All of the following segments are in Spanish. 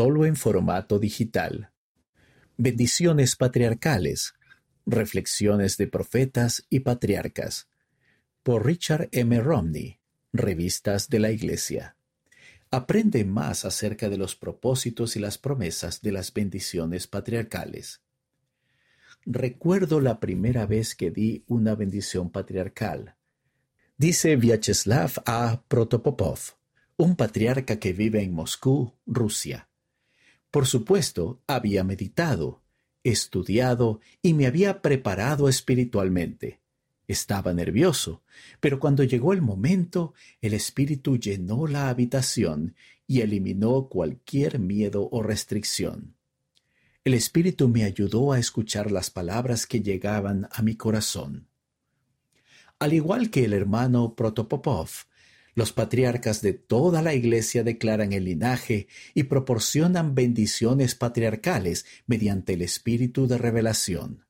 solo en formato digital. Bendiciones patriarcales. Reflexiones de profetas y patriarcas. Por Richard M. Romney. Revistas de la Iglesia. Aprende más acerca de los propósitos y las promesas de las bendiciones patriarcales. Recuerdo la primera vez que di una bendición patriarcal. Dice Vyacheslav A. Protopopov, un patriarca que vive en Moscú, Rusia. Por supuesto, había meditado, estudiado y me había preparado espiritualmente. Estaba nervioso, pero cuando llegó el momento, el Espíritu llenó la habitación y eliminó cualquier miedo o restricción. El Espíritu me ayudó a escuchar las palabras que llegaban a mi corazón. Al igual que el hermano Protopopov, los patriarcas de toda la Iglesia declaran el linaje y proporcionan bendiciones patriarcales mediante el espíritu de revelación.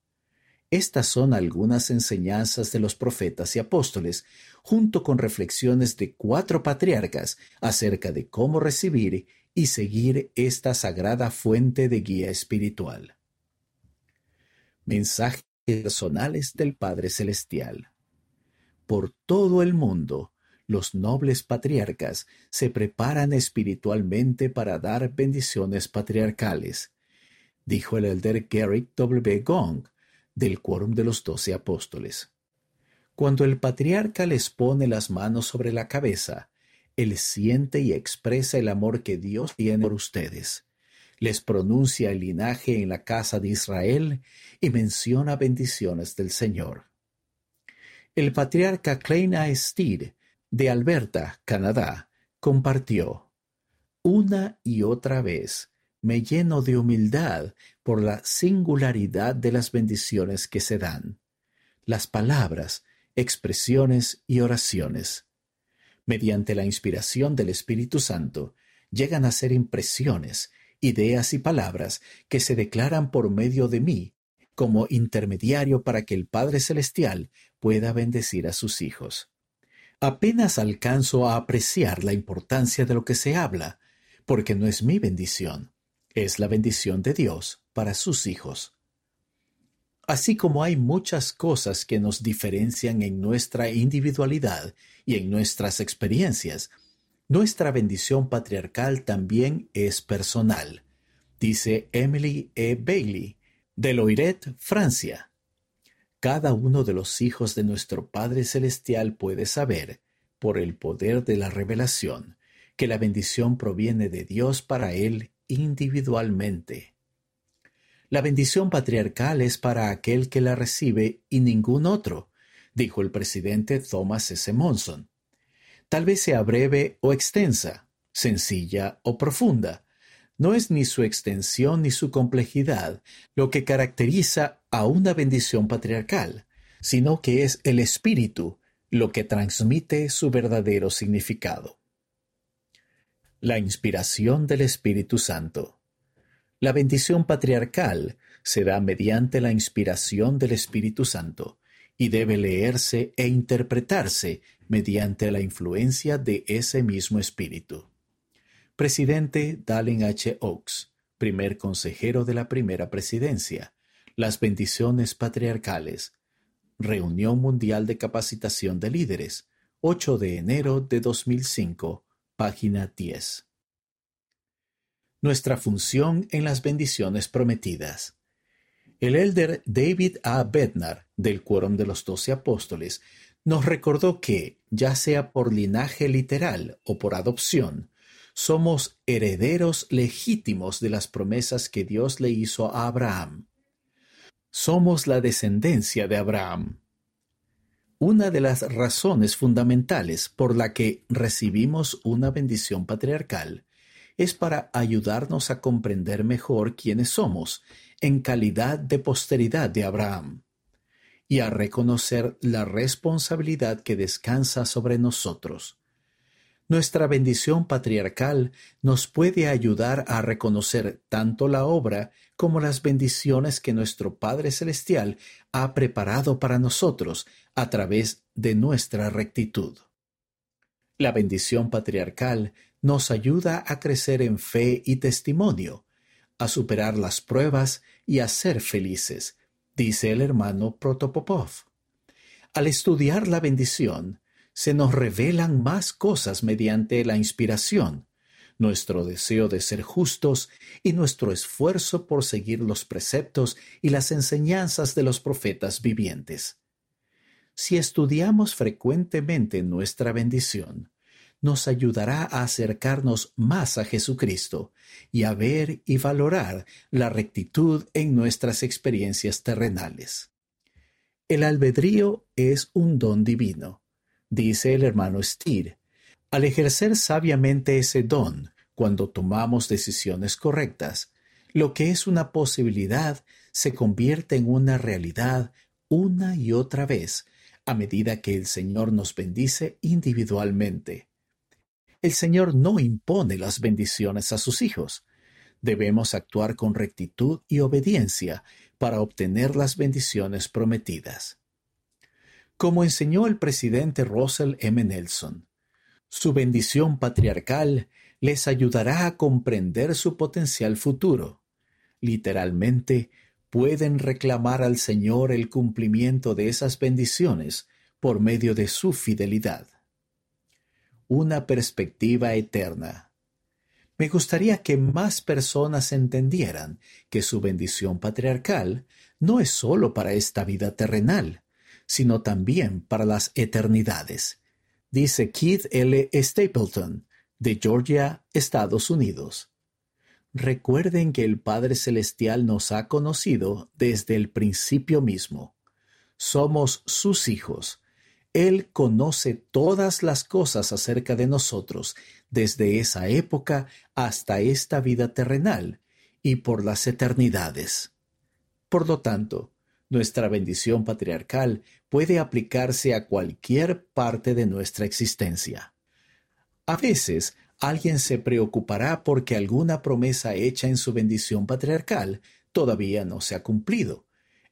Estas son algunas enseñanzas de los profetas y apóstoles, junto con reflexiones de cuatro patriarcas acerca de cómo recibir y seguir esta sagrada fuente de guía espiritual. Mensajes personales del Padre Celestial. Por todo el mundo, los nobles patriarcas se preparan espiritualmente para dar bendiciones patriarcales, dijo el elder Garrick W. Gong del quórum de los doce apóstoles. Cuando el patriarca les pone las manos sobre la cabeza, él siente y expresa el amor que Dios tiene por ustedes. Les pronuncia el linaje en la casa de Israel y menciona bendiciones del Señor. El patriarca Klein de Alberta, Canadá, compartió, una y otra vez me lleno de humildad por la singularidad de las bendiciones que se dan, las palabras, expresiones y oraciones. Mediante la inspiración del Espíritu Santo, llegan a ser impresiones, ideas y palabras que se declaran por medio de mí como intermediario para que el Padre Celestial pueda bendecir a sus hijos. Apenas alcanzo a apreciar la importancia de lo que se habla, porque no es mi bendición, es la bendición de Dios para sus hijos. Así como hay muchas cosas que nos diferencian en nuestra individualidad y en nuestras experiencias, nuestra bendición patriarcal también es personal, dice Emily E. Bailey, de Loiret, Francia. Cada uno de los hijos de nuestro Padre Celestial puede saber, por el poder de la revelación, que la bendición proviene de Dios para él individualmente. La bendición patriarcal es para aquel que la recibe y ningún otro, dijo el presidente Thomas S. Monson. Tal vez sea breve o extensa, sencilla o profunda, no es ni su extensión ni su complejidad lo que caracteriza a una bendición patriarcal, sino que es el espíritu lo que transmite su verdadero significado. La inspiración del Espíritu Santo. La bendición patriarcal se da mediante la inspiración del Espíritu Santo y debe leerse e interpretarse mediante la influencia de ese mismo Espíritu. Presidente Dallin H. Oaks, primer consejero de la primera presidencia. Las bendiciones patriarcales. Reunión Mundial de Capacitación de Líderes, 8 de enero de 2005, página 10. Nuestra función en las bendiciones prometidas. El elder David A. Bednar, del Quórum de los Doce Apóstoles, nos recordó que, ya sea por linaje literal o por adopción, somos herederos legítimos de las promesas que Dios le hizo a Abraham. Somos la descendencia de Abraham. Una de las razones fundamentales por la que recibimos una bendición patriarcal es para ayudarnos a comprender mejor quiénes somos en calidad de posteridad de Abraham y a reconocer la responsabilidad que descansa sobre nosotros nuestra bendición patriarcal nos puede ayudar a reconocer tanto la obra como las bendiciones que nuestro Padre Celestial ha preparado para nosotros a través de nuestra rectitud. La bendición patriarcal nos ayuda a crecer en fe y testimonio, a superar las pruebas y a ser felices, dice el hermano Protopopov. Al estudiar la bendición, se nos revelan más cosas mediante la inspiración, nuestro deseo de ser justos y nuestro esfuerzo por seguir los preceptos y las enseñanzas de los profetas vivientes. Si estudiamos frecuentemente nuestra bendición, nos ayudará a acercarnos más a Jesucristo y a ver y valorar la rectitud en nuestras experiencias terrenales. El albedrío es un don divino, dice el hermano Stier, al ejercer sabiamente ese don, cuando tomamos decisiones correctas, lo que es una posibilidad se convierte en una realidad una y otra vez a medida que el Señor nos bendice individualmente. El Señor no impone las bendiciones a sus hijos. Debemos actuar con rectitud y obediencia para obtener las bendiciones prometidas. Como enseñó el presidente Russell M. Nelson, su bendición patriarcal les ayudará a comprender su potencial futuro. Literalmente, pueden reclamar al Señor el cumplimiento de esas bendiciones por medio de su fidelidad. Una perspectiva eterna. Me gustaría que más personas entendieran que su bendición patriarcal no es sólo para esta vida terrenal, sino también para las eternidades dice Keith L. Stapleton, de Georgia, Estados Unidos. Recuerden que el Padre Celestial nos ha conocido desde el principio mismo. Somos sus hijos. Él conoce todas las cosas acerca de nosotros desde esa época hasta esta vida terrenal y por las eternidades. Por lo tanto, nuestra bendición patriarcal puede aplicarse a cualquier parte de nuestra existencia. A veces, alguien se preocupará porque alguna promesa hecha en su bendición patriarcal todavía no se ha cumplido,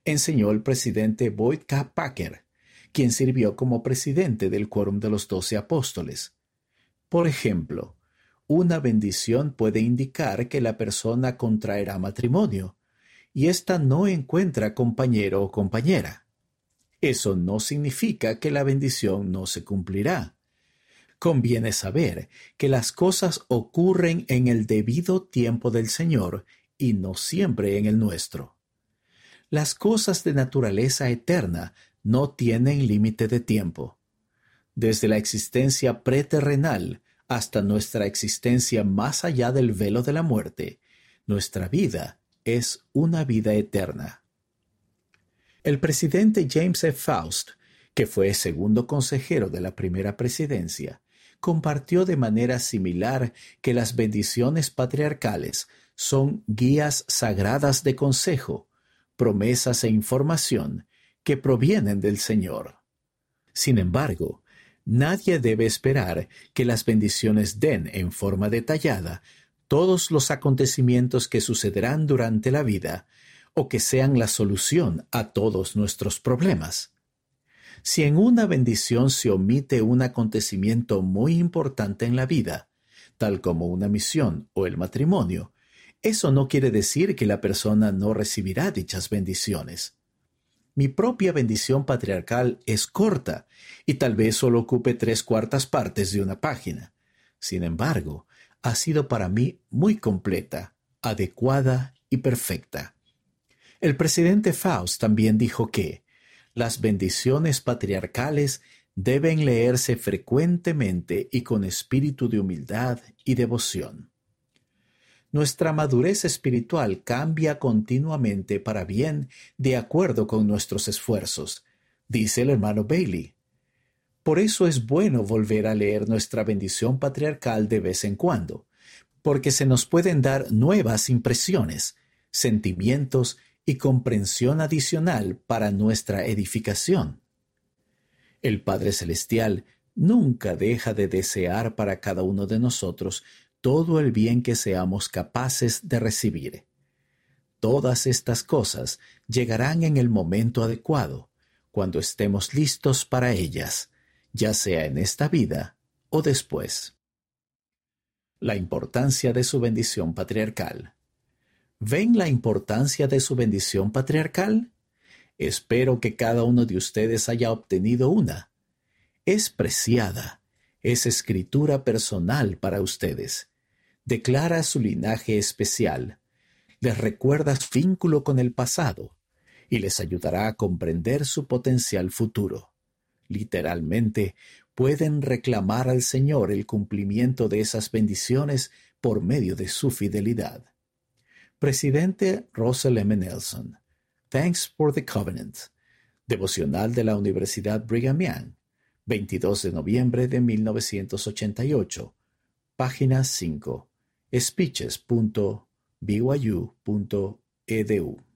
enseñó el presidente Boyd K. Packer, quien sirvió como presidente del Quórum de los Doce Apóstoles. Por ejemplo, una bendición puede indicar que la persona contraerá matrimonio, y ésta no encuentra compañero o compañera. Eso no significa que la bendición no se cumplirá. Conviene saber que las cosas ocurren en el debido tiempo del Señor y no siempre en el nuestro. Las cosas de naturaleza eterna no tienen límite de tiempo. Desde la existencia preterrenal hasta nuestra existencia más allá del velo de la muerte, nuestra vida es una vida eterna. El presidente James F. Faust, que fue segundo consejero de la primera presidencia, compartió de manera similar que las bendiciones patriarcales son guías sagradas de consejo, promesas e información que provienen del Señor. Sin embargo, nadie debe esperar que las bendiciones den en forma detallada todos los acontecimientos que sucederán durante la vida o que sean la solución a todos nuestros problemas. Si en una bendición se omite un acontecimiento muy importante en la vida, tal como una misión o el matrimonio, eso no quiere decir que la persona no recibirá dichas bendiciones. Mi propia bendición patriarcal es corta y tal vez solo ocupe tres cuartas partes de una página. Sin embargo, ha sido para mí muy completa, adecuada y perfecta. El presidente Faust también dijo que las bendiciones patriarcales deben leerse frecuentemente y con espíritu de humildad y devoción. Nuestra madurez espiritual cambia continuamente para bien de acuerdo con nuestros esfuerzos, dice el hermano Bailey. Por eso es bueno volver a leer nuestra bendición patriarcal de vez en cuando, porque se nos pueden dar nuevas impresiones, sentimientos y comprensión adicional para nuestra edificación. El Padre Celestial nunca deja de desear para cada uno de nosotros todo el bien que seamos capaces de recibir. Todas estas cosas llegarán en el momento adecuado, cuando estemos listos para ellas, ya sea en esta vida o después. La importancia de su bendición patriarcal. ¿Ven la importancia de su bendición patriarcal? Espero que cada uno de ustedes haya obtenido una. Es preciada, es escritura personal para ustedes. Declara su linaje especial, les recuerda su vínculo con el pasado y les ayudará a comprender su potencial futuro. Literalmente, pueden reclamar al Señor el cumplimiento de esas bendiciones por medio de su fidelidad. Presidente Russell M. Nelson. Thanks for the Covenant. Devocional de la Universidad Brigham Young. 22 de noviembre de 1988. Página 5. Speeches.byu.edu